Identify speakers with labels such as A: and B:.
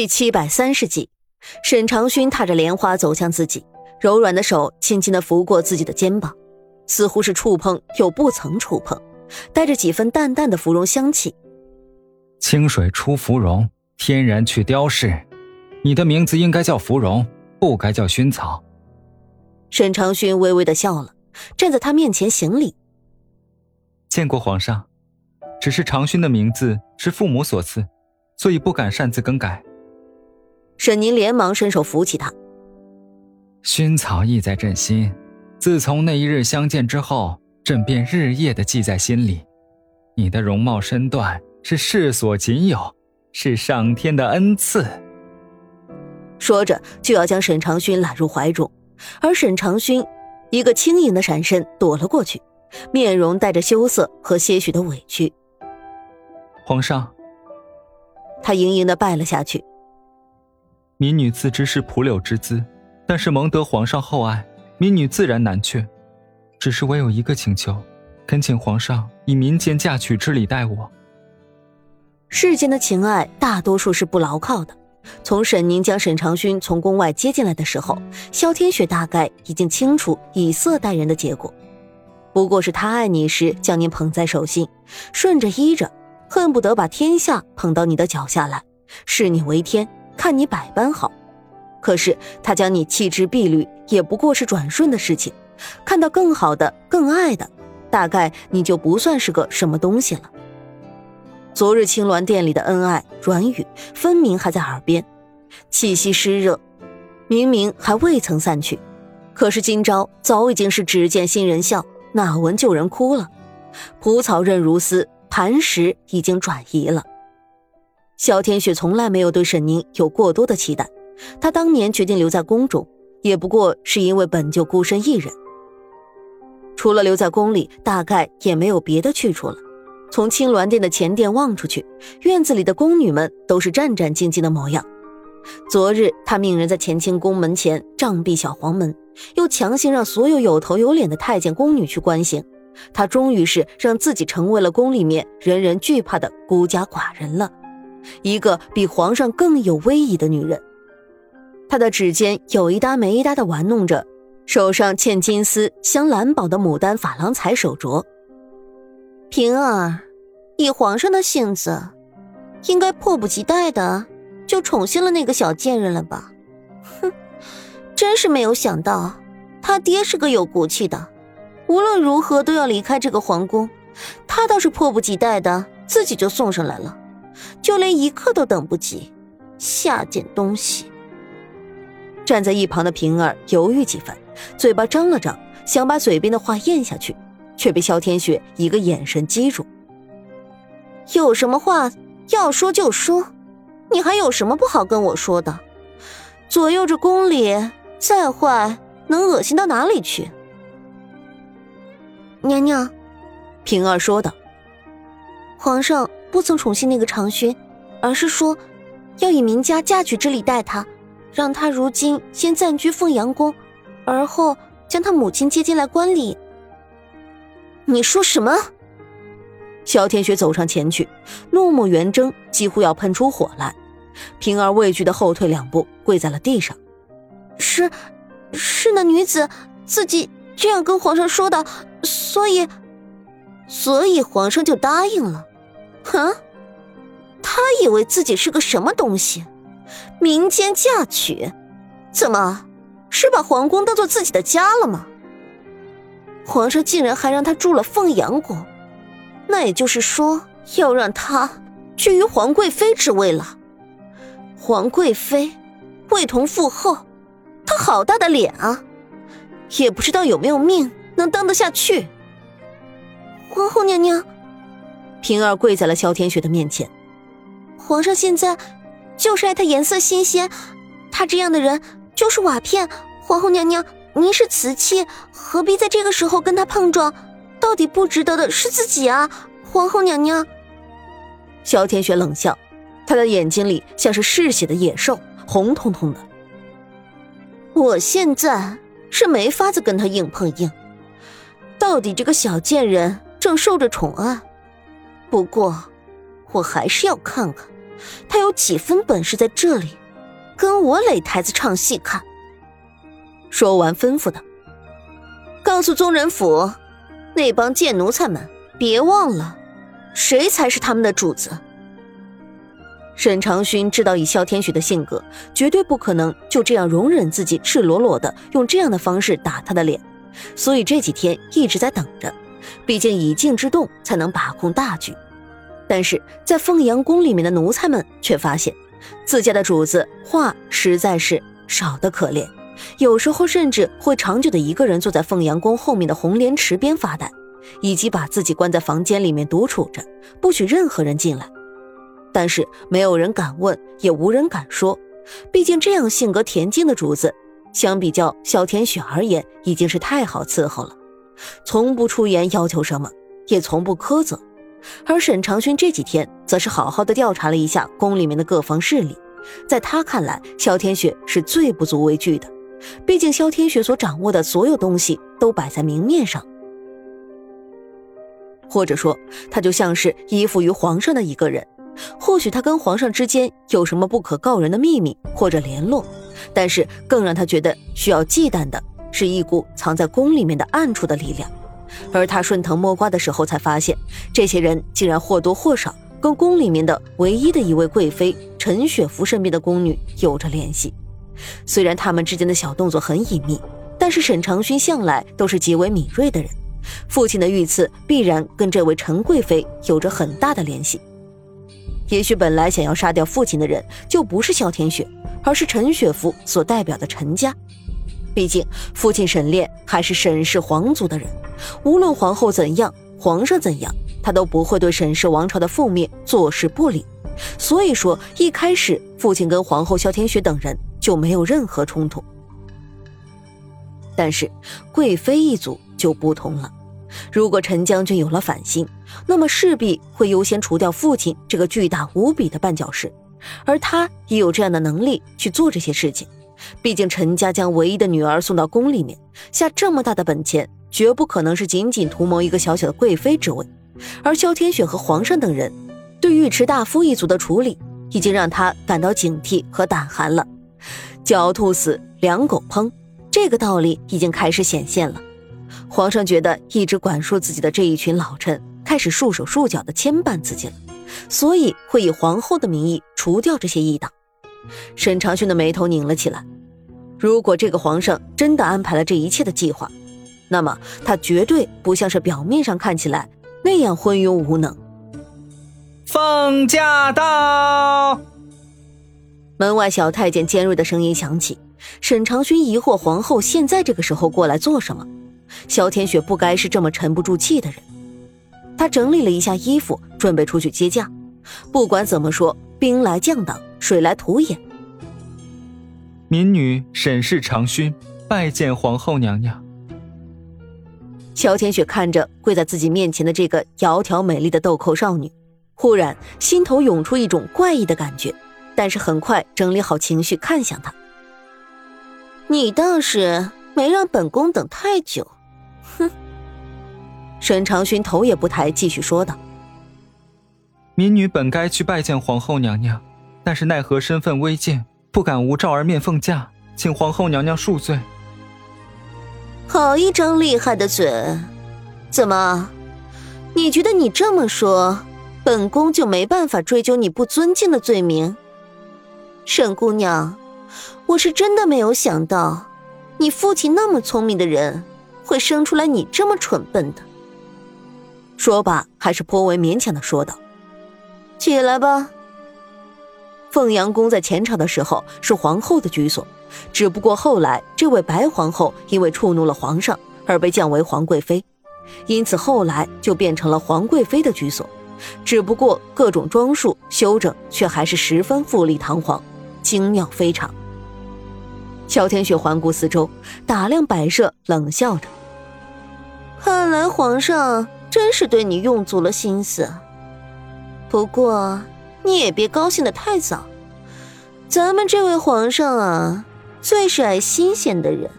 A: 第七百三十集，沈长勋踏着莲花走向自己，柔软的手轻轻的拂过自己的肩膀，似乎是触碰又不曾触碰，带着几分淡淡的芙蓉香气。
B: 清水出芙蓉，天然去雕饰，你的名字应该叫芙蓉，不该叫薰草。
A: 沈长勋微微的笑了，站在他面前行礼：“
B: 见过皇上，只是长勋的名字是父母所赐，所以不敢擅自更改。”
A: 沈宁连忙伸手扶起他。
B: 薰草意在朕心，自从那一日相见之后，朕便日夜的记在心里。你的容貌身段是世所仅有，是上天的恩赐。
A: 说着就要将沈长勋揽入怀中，而沈长勋一个轻盈的闪身躲了过去，面容带着羞涩和些许的委屈。
B: 皇上，
A: 他盈盈的拜了下去。
B: 民女自知是蒲柳之姿，但是蒙得皇上厚爱，民女自然难却。只是我有一个请求，恳请皇上以民间嫁娶之礼待我。
A: 世间的情爱大多数是不牢靠的。从沈宁将沈长勋从宫外接进来的时候，萧天雪大概已经清楚以色待人的结果，不过是他爱你时将你捧在手心，顺着依着，恨不得把天下捧到你的脚下来，视你为天。看你百般好，可是他将你弃之敝履，也不过是转瞬的事情。看到更好的、更爱的，大概你就不算是个什么东西了。昨日青鸾殿里的恩爱软语，分明还在耳边，气息湿热，明明还未曾散去。可是今朝早已经是只见新人笑，哪闻旧人哭了。蒲草韧如丝，磐石已经转移了。萧天雪从来没有对沈宁有过多的期待，她当年决定留在宫中，也不过是因为本就孤身一人。除了留在宫里，大概也没有别的去处了。从青鸾殿的前殿望出去，院子里的宫女们都是战战兢兢的模样。昨日他命人在乾清宫门前杖毙小黄门，又强行让所有有头有脸的太监宫女去观刑，他终于是让自己成为了宫里面人人惧怕的孤家寡人了。一个比皇上更有威仪的女人，她的指尖有一搭没一搭的玩弄着手上嵌金丝镶蓝宝的牡丹珐琅彩手镯。平儿，以皇上的性子，应该迫不及待的就宠幸了那个小贱人了吧？哼，真是没有想到，他爹是个有骨气的，无论如何都要离开这个皇宫，他倒是迫不及待的自己就送上来了。就连一刻都等不及，下贱东西！站在一旁的平儿犹豫几番，嘴巴张了张，想把嘴边的话咽下去，却被萧天雪一个眼神击住。有什么话要说就说，你还有什么不好跟我说的？左右着宫里，再坏能恶心到哪里去？娘娘，平儿说道：“皇上。”不曾宠幸那个长勋，而是说要以名家嫁娶之礼待他，让他如今先暂居凤阳宫，而后将他母亲接进来观礼。你说什么？萧天雪走上前去，怒目圆睁，几乎要喷出火来。平儿畏惧的后退两步，跪在了地上。是，是那女子自己这样跟皇上说的，所以，所以皇上就答应了。啊，他以为自己是个什么东西？民间嫁娶？怎么是把皇宫当做自己的家了吗？皇上竟然还让他住了凤阳宫，那也就是说要让他居于皇贵妃之位了。皇贵妃，位同父后，他好大的脸啊！也不知道有没有命能当得下去。皇后娘娘。平儿跪在了萧天雪的面前。皇上现在就是爱她颜色新鲜，她这样的人就是瓦片。皇后娘娘，您是瓷器，何必在这个时候跟她碰撞？到底不值得的是自己啊！皇后娘娘。萧天雪冷笑，她的眼睛里像是嗜血的野兽，红彤彤的。我现在是没法子跟他硬碰硬，到底这个小贱人正受着宠爱。不过，我还是要看看他有几分本事在这里跟我擂台子唱戏看？说完，吩咐道：“告诉宗人府，那帮贱奴才们，别忘了，谁才是他们的主子。”沈长勋知道，以萧天雪的性格，绝对不可能就这样容忍自己赤裸裸的用这样的方式打他的脸，所以这几天一直在等着。毕竟以静制动才能把控大局。但是在凤阳宫里面的奴才们却发现，自家的主子话实在是少得可怜，有时候甚至会长久的一个人坐在凤阳宫后面的红莲池边发呆，以及把自己关在房间里面独处着，不许任何人进来。但是没有人敢问，也无人敢说。毕竟这样性格恬静的主子，相比较小天雪而言，已经是太好伺候了，从不出言要求什么，也从不苛责。而沈长勋这几天则是好好的调查了一下宫里面的各方势力，在他看来，萧天雪是最不足为惧的。毕竟萧天雪所掌握的所有东西都摆在明面上，或者说，他就像是依附于皇上的一个人。或许他跟皇上之间有什么不可告人的秘密或者联络，但是更让他觉得需要忌惮的是一股藏在宫里面的暗处的力量。而他顺藤摸瓜的时候，才发现这些人竟然或多或少跟宫里面的唯一的一位贵妃陈雪芙身边的宫女有着联系。虽然他们之间的小动作很隐秘，但是沈长勋向来都是极为敏锐的人，父亲的遇刺必然跟这位陈贵妃有着很大的联系。也许本来想要杀掉父亲的人就不是萧天雪，而是陈雪芙所代表的陈家。毕竟父亲沈炼还是沈氏皇族的人，无论皇后怎样，皇上怎样，他都不会对沈氏王朝的覆灭坐视不理。所以说，一开始父亲跟皇后萧天雪等人就没有任何冲突。但是贵妃一族就不同了。如果陈将军有了反心，那么势必会优先除掉父亲这个巨大无比的绊脚石，而他也有这样的能力去做这些事情。毕竟陈家将唯一的女儿送到宫里面，下这么大的本钱，绝不可能是仅仅图谋一个小小的贵妃之位。而萧天雪和皇上等人对尉迟大夫一族的处理，已经让他感到警惕和胆寒了。狡兔死，良狗烹，这个道理已经开始显现了。皇上觉得一直管束自己的这一群老臣开始束手束脚的牵绊自己了，所以会以皇后的名义除掉这些异党。沈长勋的眉头拧了起来。如果这个皇上真的安排了这一切的计划，那么他绝对不像是表面上看起来那样昏庸无能。
B: 凤驾到！
A: 门外小太监尖锐的声音响起。沈长勋疑惑皇后现在这个时候过来做什么。萧天雪不该是这么沉不住气的人。他整理了一下衣服，准备出去接驾。不管怎么说，兵来将挡，水来土掩。
B: 民女沈氏长勋拜见皇后娘娘。
A: 萧天雪看着跪在自己面前的这个窈窕美丽的豆蔻少女，忽然心头涌出一种怪异的感觉，但是很快整理好情绪，看向她：“你倒是没让本宫等太久。”哼，沈长勋头也不抬，继续说道：“
B: 民女本该去拜见皇后娘娘，但是奈何身份微贱，不敢无照而面奉驾，请皇后娘娘恕罪。”
A: 好一张厉害的嘴！怎么，你觉得你这么说，本宫就没办法追究你不尊敬的罪名？沈姑娘，我是真的没有想到，你父亲那么聪明的人。会生出来你这么蠢笨的？说罢，还是颇为勉强的说道：“起来吧。”凤阳宫在前朝的时候是皇后的居所，只不过后来这位白皇后因为触怒了皇上而被降为皇贵妃，因此后来就变成了皇贵妃的居所。只不过各种装束修整却还是十分富丽堂皇，精妙非常。萧天雪环顾四周，打量摆设，冷笑着。看来皇上真是对你用足了心思。不过你也别高兴的太早，咱们这位皇上啊，最是爱新鲜的人。